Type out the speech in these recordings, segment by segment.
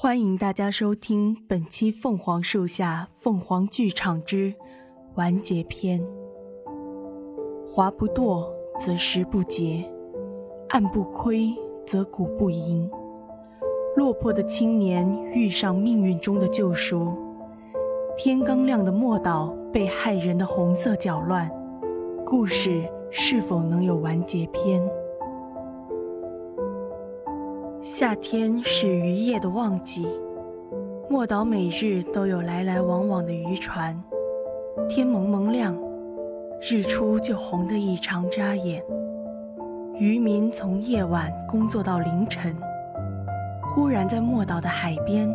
欢迎大家收听本期《凤凰树下凤凰剧场之完结篇》。华不堕，则石不竭；暗不亏，则骨不盈。落魄的青年遇上命运中的救赎。天刚亮的莫岛被害人的红色搅乱，故事是否能有完结篇？夏天是渔业的旺季，莫岛每日都有来来往往的渔船。天蒙蒙亮，日出就红得异常扎眼。渔民从夜晚工作到凌晨，忽然在莫岛的海边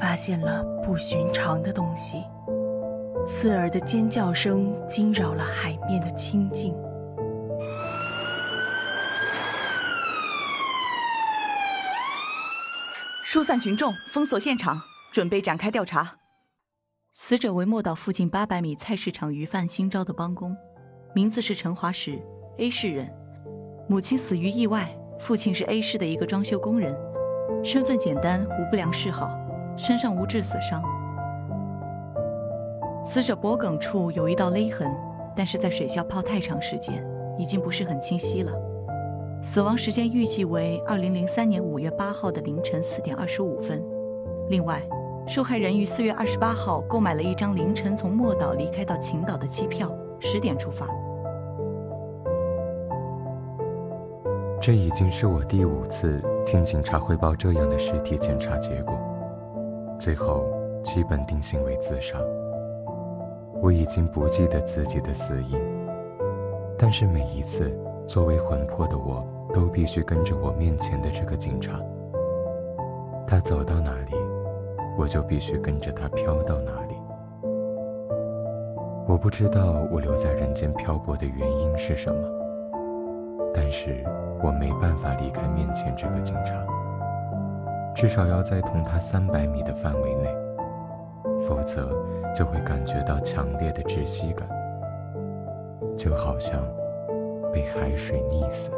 发现了不寻常的东西，刺耳的尖叫声惊扰了海面的清静。疏散群众，封锁现场，准备展开调查。死者为莫岛附近八百米菜市场鱼贩新招的帮工，名字是陈华石，A 市人，母亲死于意外，父亲是 A 市的一个装修工人，身份简单，无不良嗜好，身上无致死伤。死者脖颈处有一道勒痕，但是在水下泡太长时间，已经不是很清晰了。死亡时间预计为二零零三年五月八号的凌晨四点二十五分。另外，受害人于四月二十八号购买了一张凌晨从莫岛离开到秦岛的机票，十点出发。这已经是我第五次听警察汇报这样的尸体检查结果，最后基本定性为自杀。我已经不记得自己的死因，但是每一次。作为魂魄的我，都必须跟着我面前的这个警察。他走到哪里，我就必须跟着他飘到哪里。我不知道我留在人间漂泊的原因是什么，但是我没办法离开面前这个警察，至少要在同他三百米的范围内，否则就会感觉到强烈的窒息感，就好像……被海水溺死。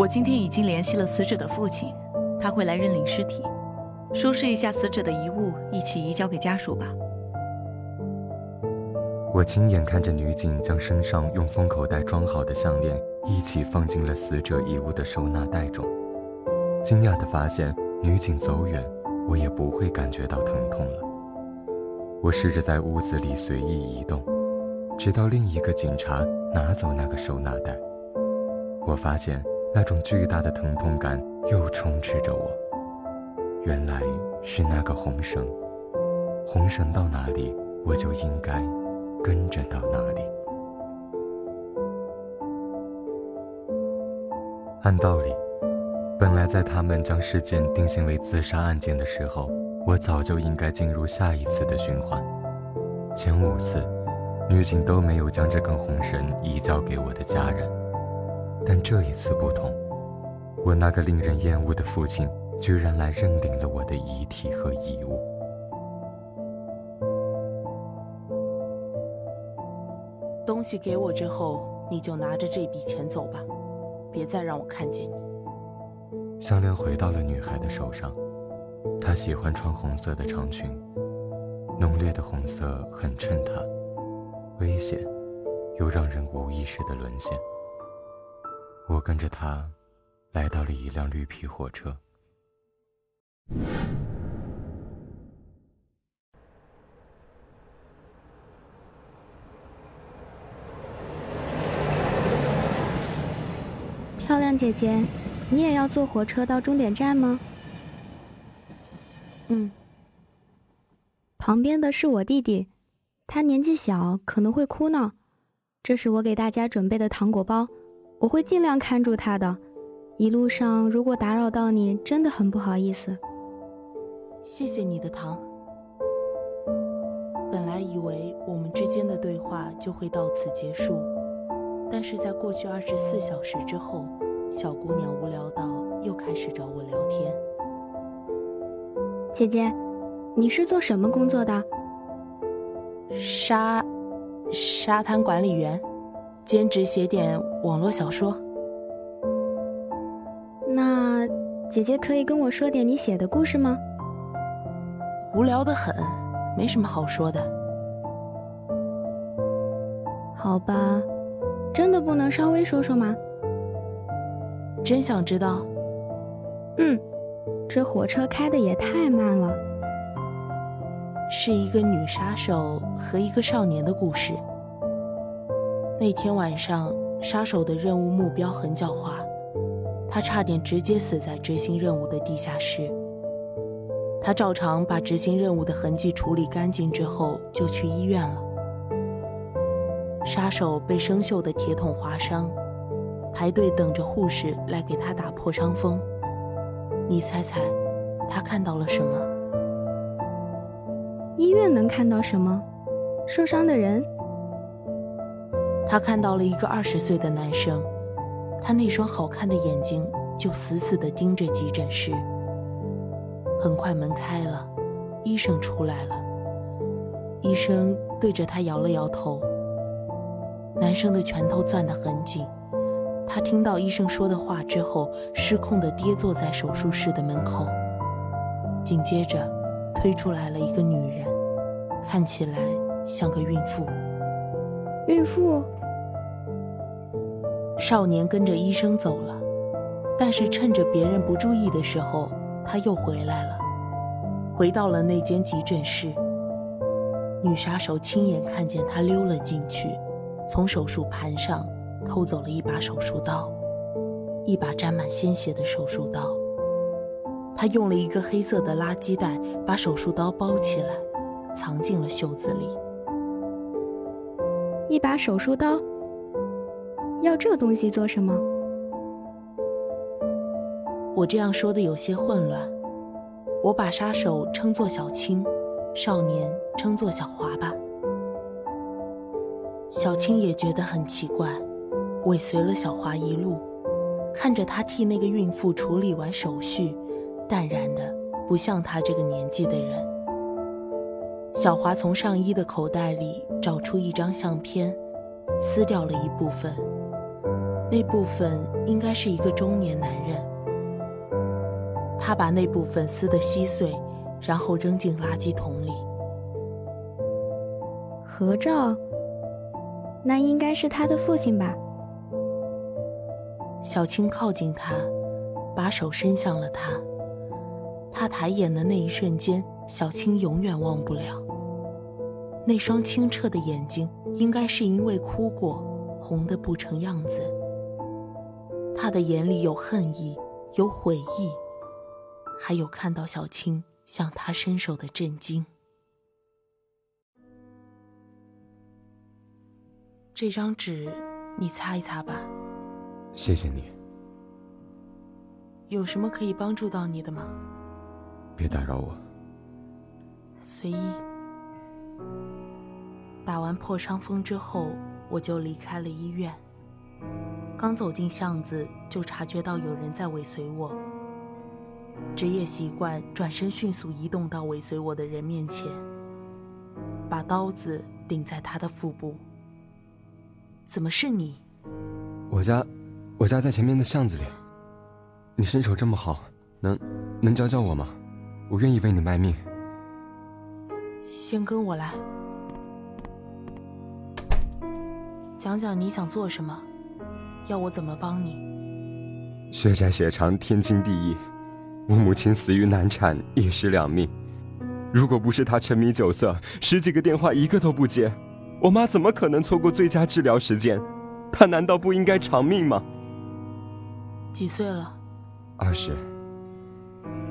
我今天已经联系了死者的父亲，他会来认领尸体，收拾一下死者的遗物，一起移交给家属吧。我亲眼看着女警将身上用封口袋装好的项链一起放进了死者遗物的收纳袋中，惊讶地发现，女警走远，我也不会感觉到疼痛了。我试着在屋子里随意移动。直到另一个警察拿走那个收纳袋，我发现那种巨大的疼痛感又充斥着我。原来是那个红绳，红绳到哪里，我就应该跟着到哪里。按道理，本来在他们将事件定性为自杀案件的时候，我早就应该进入下一次的循环。前五次。女警都没有将这根红绳移交给我的家人，但这一次不同，我那个令人厌恶的父亲居然来认领了我的遗体和遗物。东西给我之后，你就拿着这笔钱走吧，别再让我看见你。项链回到了女孩的手上，她喜欢穿红色的长裙，浓烈的红色很衬她。危险，又让人无意识的沦陷。我跟着他，来到了一辆绿皮火车。漂亮姐姐，你也要坐火车到终点站吗？嗯。旁边的是我弟弟。他年纪小，可能会哭闹。这是我给大家准备的糖果包，我会尽量看住他的。一路上如果打扰到你，真的很不好意思。谢谢你的糖。本来以为我们之间的对话就会到此结束，但是在过去二十四小时之后，小姑娘无聊到又开始找我聊天。姐姐，你是做什么工作的？沙沙滩管理员，兼职写点网络小说。那姐姐可以跟我说点你写的故事吗？无聊的很，没什么好说的。好吧，真的不能稍微说说吗？真想知道。嗯，这火车开的也太慢了。是一个女杀手和一个少年的故事。那天晚上，杀手的任务目标很狡猾，他差点直接死在执行任务的地下室。他照常把执行任务的痕迹处理干净之后，就去医院了。杀手被生锈的铁桶划伤，排队等着护士来给他打破伤风。你猜猜，他看到了什么？医院能看到什么？受伤的人。他看到了一个二十岁的男生，他那双好看的眼睛就死死地盯着急诊室。很快门开了，医生出来了。医生对着他摇了摇头。男生的拳头攥得很紧。他听到医生说的话之后，失控地跌坐在手术室的门口。紧接着，推出来了一个女人，看起来像个孕妇。孕妇。少年跟着医生走了，但是趁着别人不注意的时候，他又回来了，回到了那间急诊室。女杀手亲眼看见他溜了进去，从手术盘上。偷走了一把手术刀，一把沾满鲜血的手术刀。他用了一个黑色的垃圾袋把手术刀包起来，藏进了袖子里。一把手术刀，要这东西做什么？我这样说的有些混乱。我把杀手称作小青，少年称作小华吧。小青也觉得很奇怪。尾随了小华一路，看着他替那个孕妇处理完手续，淡然的不像他这个年纪的人。小华从上衣的口袋里找出一张相片，撕掉了一部分，那部分应该是一个中年男人。他把那部分撕得稀碎，然后扔进垃圾桶里。合照，那应该是他的父亲吧。小青靠近他，把手伸向了他。他抬眼的那一瞬间，小青永远忘不了。那双清澈的眼睛，应该是因为哭过，红得不成样子。他的眼里有恨意，有悔意，还有看到小青向他伸手的震惊。这张纸，你擦一擦吧。谢谢你。有什么可以帮助到你的吗？别打扰我。随意。打完破伤风之后，我就离开了医院。刚走进巷子，就察觉到有人在尾随我。职业习惯，转身迅速移动到尾随我的人面前，把刀子顶在他的腹部。怎么是你？我家。我家在前面的巷子里。你身手这么好，能能教教我吗？我愿意为你卖命。先跟我来，讲讲你想做什么，要我怎么帮你？血债血偿，天经地义。我母亲死于难产，一尸两命。如果不是她沉迷酒色，十几个电话一个都不接，我妈怎么可能错过最佳治疗时间？她难道不应该偿命吗？几岁了？二十。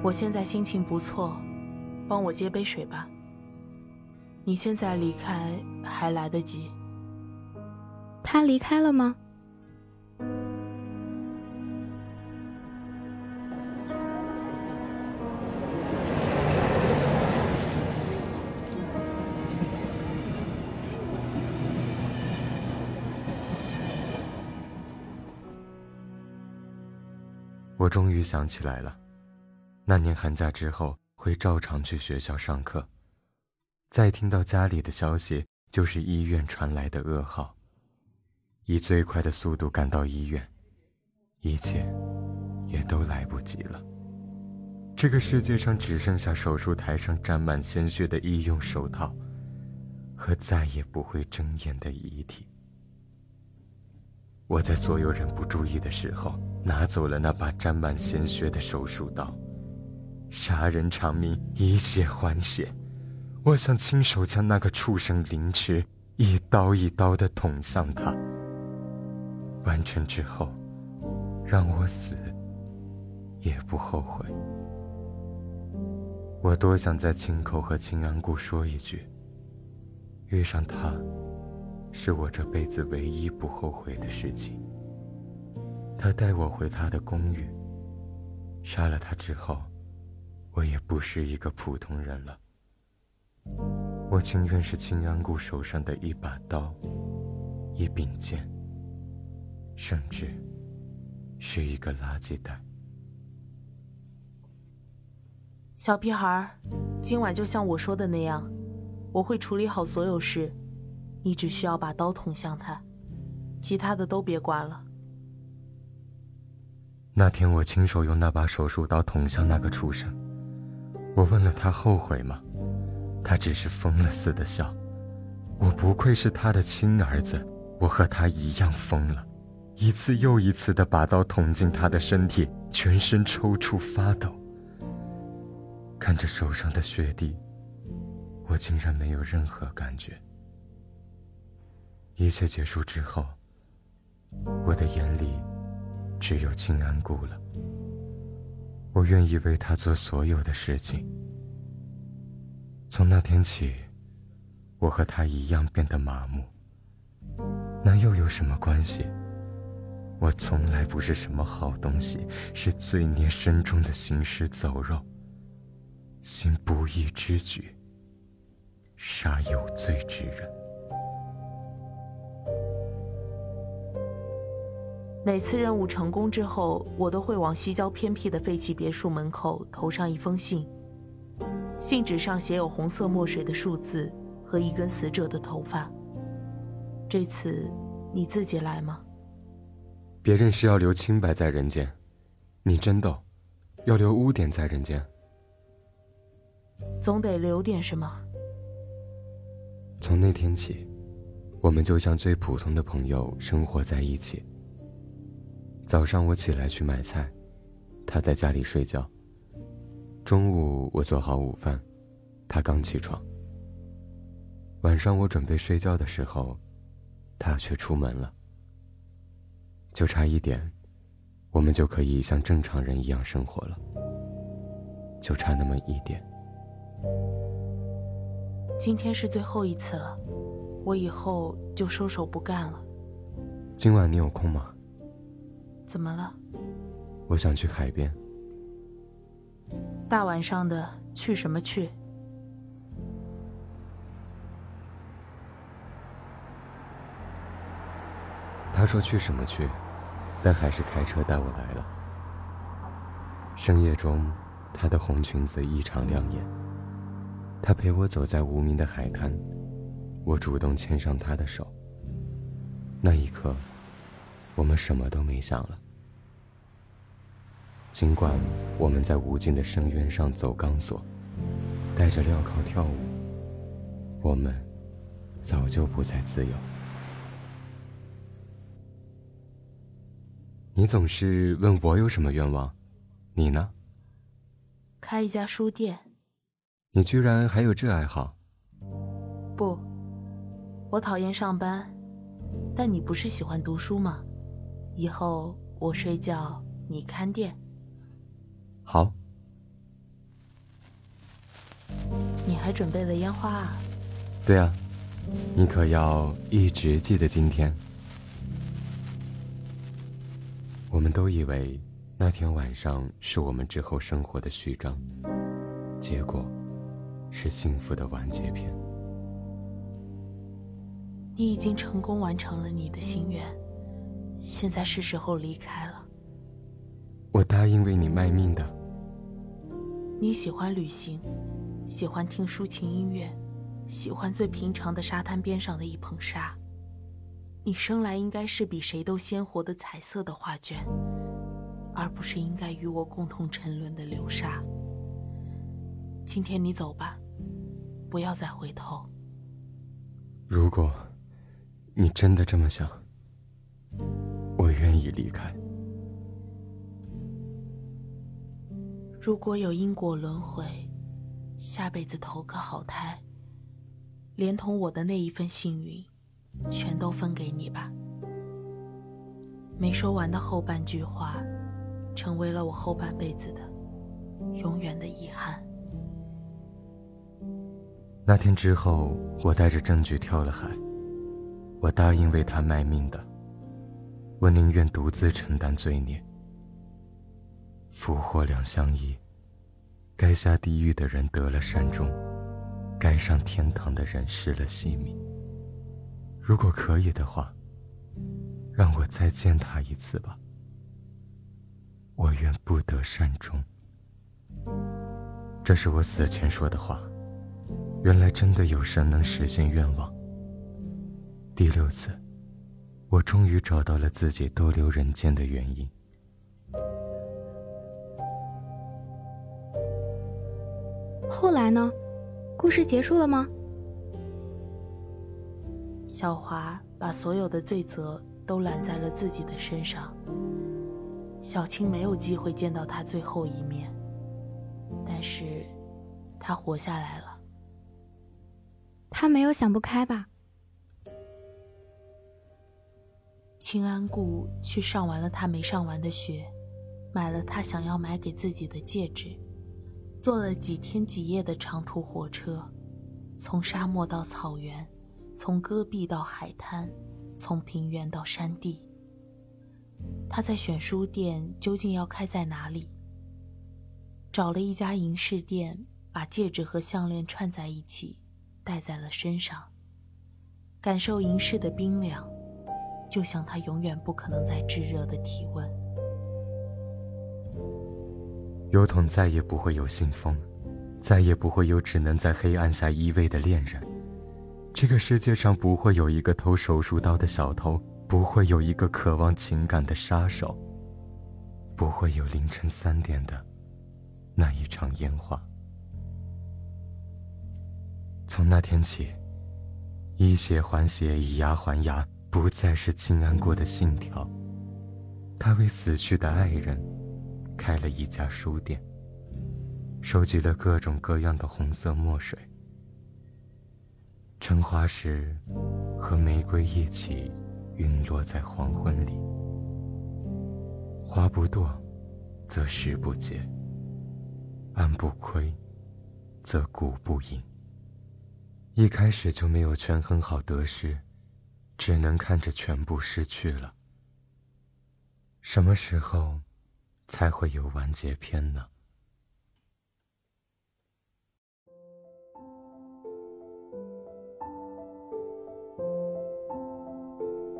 我现在心情不错，帮我接杯水吧。你现在离开还来得及。他离开了吗？终于想起来了，那年寒假之后会照常去学校上课，再听到家里的消息就是医院传来的噩耗。以最快的速度赶到医院，一切也都来不及了。这个世界上只剩下手术台上沾满鲜血的医用手套，和再也不会睁眼的遗体。我在所有人不注意的时候，拿走了那把沾满鲜血的手术刀，杀人偿命，以血还血。我想亲手将那个畜生凌迟，一刀一刀的捅向他。完成之后，让我死，也不后悔。我多想在青口和青安固说一句：遇上他，是我这辈子唯一不后悔的事情。他带我回他的公寓，杀了他之后，我也不是一个普通人了。我情愿是青安固手上的一把刀，一柄剑，甚至是一个垃圾袋。小屁孩，今晚就像我说的那样，我会处理好所有事，你只需要把刀捅向他，其他的都别管了。那天我亲手用那把手术刀捅向那个畜生，我问了他后悔吗？他只是疯了似的笑。我不愧是他的亲儿子，我和他一样疯了，一次又一次的把刀捅进他的身体，全身抽搐发抖。看着手上的血滴，我竟然没有任何感觉。一切结束之后，我的眼里只有清安固了。我愿意为他做所有的事情。从那天起，我和他一样变得麻木。那又有什么关系？我从来不是什么好东西，是罪孽深重的行尸走肉。行不义之举，杀有罪之人。每次任务成功之后，我都会往西郊偏僻的废弃别墅门口投上一封信。信纸上写有红色墨水的数字和一根死者的头发。这次你自己来吗？别人是要留清白在人间，你真逗，要留污点在人间。总得留点什么。从那天起，我们就像最普通的朋友生活在一起。早上我起来去买菜，他在家里睡觉。中午我做好午饭，他刚起床。晚上我准备睡觉的时候，他却出门了。就差一点，我们就可以像正常人一样生活了。就差那么一点。今天是最后一次了，我以后就收手不干了。今晚你有空吗？怎么了？我想去海边。大晚上的去什么去？他说去什么去，但还是开车带我来了。深夜中，她的红裙子异常亮眼。他陪我走在无名的海滩，我主动牵上他的手。那一刻，我们什么都没想了。尽管我们在无尽的深渊上走钢索，带着镣铐跳舞，我们早就不再自由。你总是问我有什么愿望，你呢？开一家书店。你居然还有这爱好？不，我讨厌上班，但你不是喜欢读书吗？以后我睡觉，你看店。好。你还准备了烟花啊？对啊，你可要一直记得今天。我们都以为那天晚上是我们之后生活的序章，结果。是幸福的完结篇。你已经成功完成了你的心愿，现在是时候离开了。我答应为你卖命的。你喜欢旅行，喜欢听抒情音乐，喜欢最平常的沙滩边上的一捧沙。你生来应该是比谁都鲜活的彩色的画卷，而不是应该与我共同沉沦的流沙。今天你走吧，不要再回头。如果，你真的这么想，我愿意离开。如果有因果轮回，下辈子投个好胎，连同我的那一份幸运，全都分给你吧。没说完的后半句话，成为了我后半辈子的永远的遗憾。那天之后，我带着证据跳了海，我答应为他卖命的，我宁愿独自承担罪孽。福祸两相依，该下地狱的人得了善终，该上天堂的人失了性命。如果可以的话，让我再见他一次吧。我愿不得善终。这是我死前说的话。原来真的有神能实现愿望。第六次，我终于找到了自己逗留人间的原因。后来呢？故事结束了吗？小华把所有的罪责都揽在了自己的身上。小青没有机会见到他最后一面，但是，他活下来了。他没有想不开吧？清安固去上完了他没上完的学，买了他想要买给自己的戒指。坐了几天几夜的长途火车，从沙漠到草原，从戈壁到海滩，从平原到山地。他在选书店，究竟要开在哪里？找了一家银饰店，把戒指和项链串在一起，戴在了身上，感受银饰的冰凉，就像他永远不可能再炙热的体温。油桶再也不会有信封，再也不会有只能在黑暗下依偎的恋人。这个世界上不会有一个偷手术刀的小偷，不会有一个渴望情感的杀手，不会有凌晨三点的那一场烟花。从那天起，以血还血，以牙还牙，不再是清安过的信条。他为死去的爱人。开了一家书店，收集了各种各样的红色墨水。成花时和玫瑰一起陨落在黄昏里。花不堕，则石不竭；安不亏，则骨不隐。一开始就没有权衡好得失，只能看着全部失去了。什么时候？才会有完结篇呢。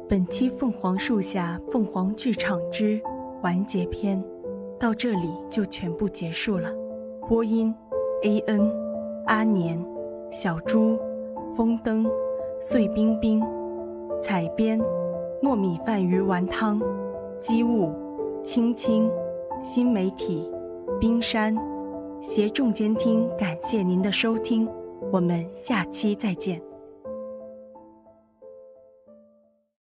本期《凤凰树下凤凰剧场之完结篇》到这里就全部结束了。播音：A N、阿年、小猪、风灯、碎冰冰、采编：糯米饭鱼丸汤、机务：青青。新媒体，冰山，协众监听，感谢您的收听，我们下期再见。